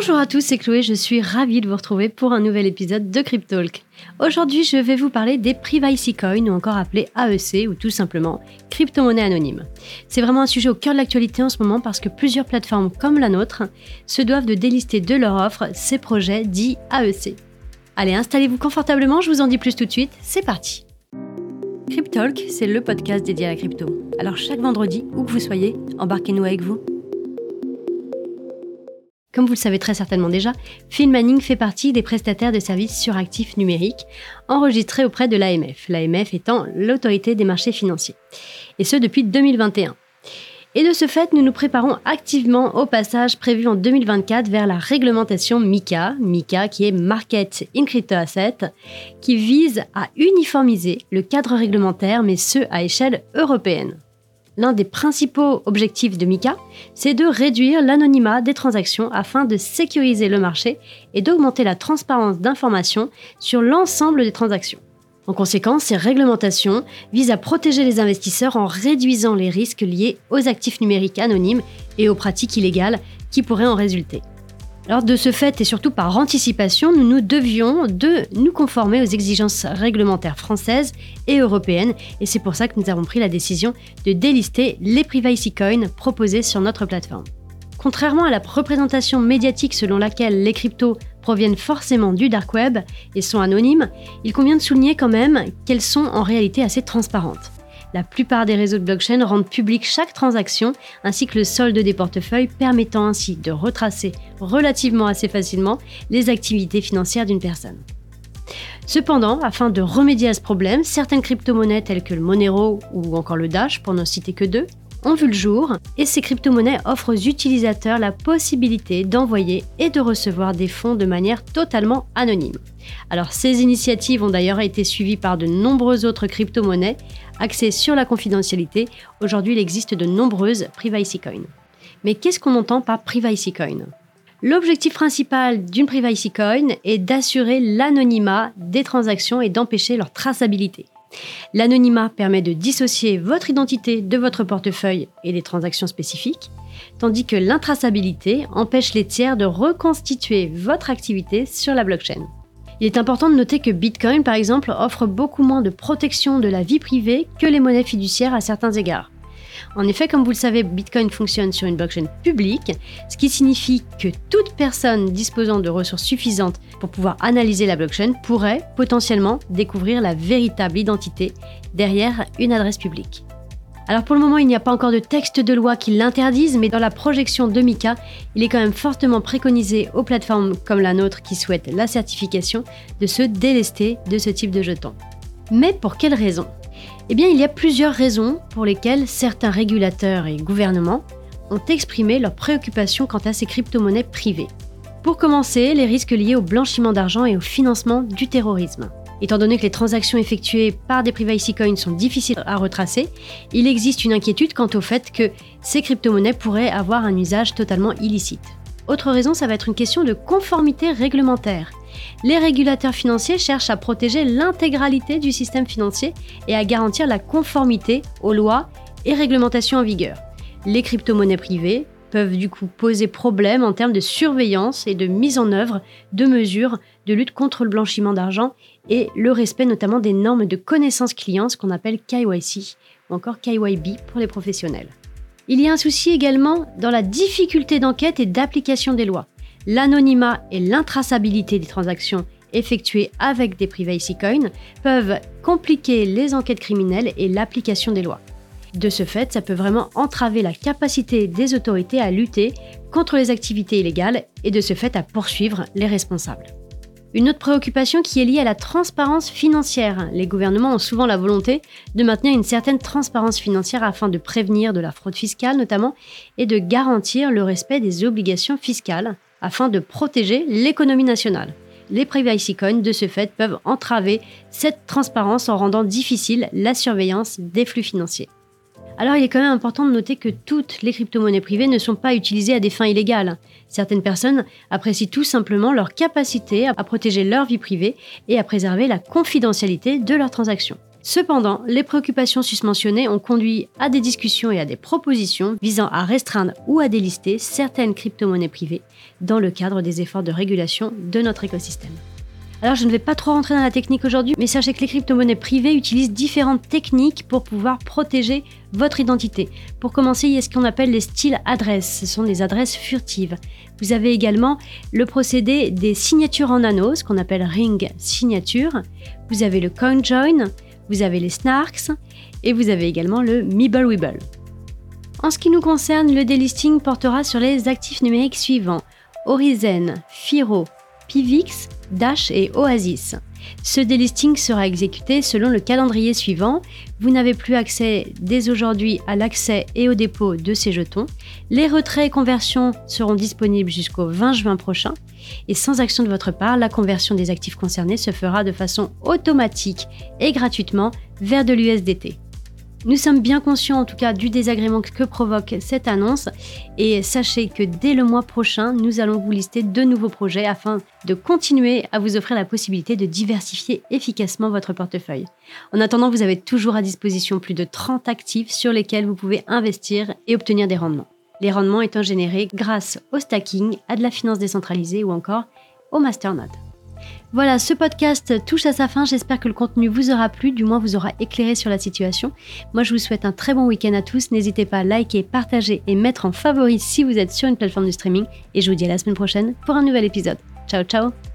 Bonjour à tous, c'est Chloé, je suis ravie de vous retrouver pour un nouvel épisode de Cryptalk. Aujourd'hui, je vais vous parler des Privacy Coins, ou encore appelés AEC, ou tout simplement crypto-monnaie anonyme. C'est vraiment un sujet au cœur de l'actualité en ce moment parce que plusieurs plateformes comme la nôtre se doivent de délister de leur offre ces projets dits AEC. Allez, installez-vous confortablement, je vous en dis plus tout de suite, c'est parti Cryptalk, c'est le podcast dédié à la crypto. Alors chaque vendredi, où que vous soyez, embarquez-nous avec vous. Comme vous le savez très certainement déjà, Filmanning fait partie des prestataires de services sur actifs numériques enregistrés auprès de l'AMF, l'AMF étant l'autorité des marchés financiers, et ce depuis 2021. Et de ce fait, nous nous préparons activement au passage prévu en 2024 vers la réglementation MICA, MICA qui est Market in Crypto Asset, qui vise à uniformiser le cadre réglementaire, mais ce à échelle européenne l'un des principaux objectifs de MICA, c'est de réduire l'anonymat des transactions afin de sécuriser le marché et d'augmenter la transparence d'informations sur l'ensemble des transactions. En conséquence, ces réglementations visent à protéger les investisseurs en réduisant les risques liés aux actifs numériques anonymes et aux pratiques illégales qui pourraient en résulter. Alors de ce fait et surtout par anticipation, nous nous devions de nous conformer aux exigences réglementaires françaises et européennes et c'est pour ça que nous avons pris la décision de délister les privacy coins proposés sur notre plateforme. Contrairement à la représentation médiatique selon laquelle les cryptos proviennent forcément du dark web et sont anonymes, il convient de souligner quand même qu'elles sont en réalité assez transparentes. La plupart des réseaux de blockchain rendent public chaque transaction ainsi que le solde des portefeuilles, permettant ainsi de retracer relativement assez facilement les activités financières d'une personne. Cependant, afin de remédier à ce problème, certaines crypto-monnaies telles que le Monero ou encore le Dash, pour n'en citer que deux, ont vu le jour et ces crypto-monnaies offrent aux utilisateurs la possibilité d'envoyer et de recevoir des fonds de manière totalement anonyme. Alors ces initiatives ont d'ailleurs été suivies par de nombreuses autres crypto-monnaies axées sur la confidentialité. Aujourd'hui, il existe de nombreuses privacy coins. Mais qu'est-ce qu'on entend par privacy coin? L'objectif principal d'une privacy coin est d'assurer l'anonymat des transactions et d'empêcher leur traçabilité. L'anonymat permet de dissocier votre identité de votre portefeuille et des transactions spécifiques, tandis que l'intraçabilité empêche les tiers de reconstituer votre activité sur la blockchain. Il est important de noter que Bitcoin, par exemple, offre beaucoup moins de protection de la vie privée que les monnaies fiduciaires à certains égards. En effet, comme vous le savez, Bitcoin fonctionne sur une blockchain publique, ce qui signifie que toute personne disposant de ressources suffisantes pour pouvoir analyser la blockchain pourrait potentiellement découvrir la véritable identité derrière une adresse publique. Alors pour le moment, il n'y a pas encore de texte de loi qui l'interdise, mais dans la projection de Mika, il est quand même fortement préconisé aux plateformes comme la nôtre qui souhaitent la certification de se délester de ce type de jetons. Mais pour quelles raisons eh bien, il y a plusieurs raisons pour lesquelles certains régulateurs et gouvernements ont exprimé leurs préoccupations quant à ces crypto-monnaies privées. Pour commencer, les risques liés au blanchiment d'argent et au financement du terrorisme. Étant donné que les transactions effectuées par des privacy coins sont difficiles à retracer, il existe une inquiétude quant au fait que ces crypto-monnaies pourraient avoir un usage totalement illicite. Autre raison, ça va être une question de conformité réglementaire les régulateurs financiers cherchent à protéger l'intégralité du système financier et à garantir la conformité aux lois et réglementations en vigueur. Les crypto-monnaies privées peuvent du coup poser problème en termes de surveillance et de mise en œuvre de mesures de lutte contre le blanchiment d'argent et le respect notamment des normes de connaissance client, ce qu'on appelle KYC ou encore KYB pour les professionnels. Il y a un souci également dans la difficulté d'enquête et d'application des lois l'anonymat et l'intraçabilité des transactions effectuées avec des privacy coins peuvent compliquer les enquêtes criminelles et l'application des lois. De ce fait, ça peut vraiment entraver la capacité des autorités à lutter contre les activités illégales et de ce fait à poursuivre les responsables. Une autre préoccupation qui est liée à la transparence financière. Les gouvernements ont souvent la volonté de maintenir une certaine transparence financière afin de prévenir de la fraude fiscale notamment et de garantir le respect des obligations fiscales afin de protéger l'économie nationale. Les privacy coins, de ce fait, peuvent entraver cette transparence en rendant difficile la surveillance des flux financiers. Alors il est quand même important de noter que toutes les crypto-monnaies privées ne sont pas utilisées à des fins illégales. Certaines personnes apprécient tout simplement leur capacité à protéger leur vie privée et à préserver la confidentialité de leurs transactions. Cependant, les préoccupations susmentionnées ont conduit à des discussions et à des propositions visant à restreindre ou à délister certaines crypto-monnaies privées dans le cadre des efforts de régulation de notre écosystème. Alors je ne vais pas trop rentrer dans la technique aujourd'hui, mais sachez que les crypto-monnaies privées utilisent différentes techniques pour pouvoir protéger votre identité. Pour commencer, il y a ce qu'on appelle les styles adresses. Ce sont des adresses furtives. Vous avez également le procédé des signatures en anneaux, ce qu'on appelle ring signature. Vous avez le CoinJoin, vous avez les snarks et vous avez également le Mibblewibble. En ce qui nous concerne, le delisting portera sur les actifs numériques suivants Horizon, Firo, Pivix, Dash et Oasis. Ce delisting sera exécuté selon le calendrier suivant. Vous n'avez plus accès dès aujourd'hui à l'accès et au dépôt de ces jetons. Les retraits et conversions seront disponibles jusqu'au 20 juin prochain. Et sans action de votre part, la conversion des actifs concernés se fera de façon automatique et gratuitement vers de l'USDT. Nous sommes bien conscients en tout cas du désagrément que provoque cette annonce et sachez que dès le mois prochain, nous allons vous lister de nouveaux projets afin de continuer à vous offrir la possibilité de diversifier efficacement votre portefeuille. En attendant, vous avez toujours à disposition plus de 30 actifs sur lesquels vous pouvez investir et obtenir des rendements. Les rendements étant générés grâce au stacking, à de la finance décentralisée ou encore au masternode. Voilà, ce podcast touche à sa fin. J'espère que le contenu vous aura plu, du moins vous aura éclairé sur la situation. Moi, je vous souhaite un très bon week-end à tous. N'hésitez pas à liker, partager et mettre en favori si vous êtes sur une plateforme de streaming. Et je vous dis à la semaine prochaine pour un nouvel épisode. Ciao, ciao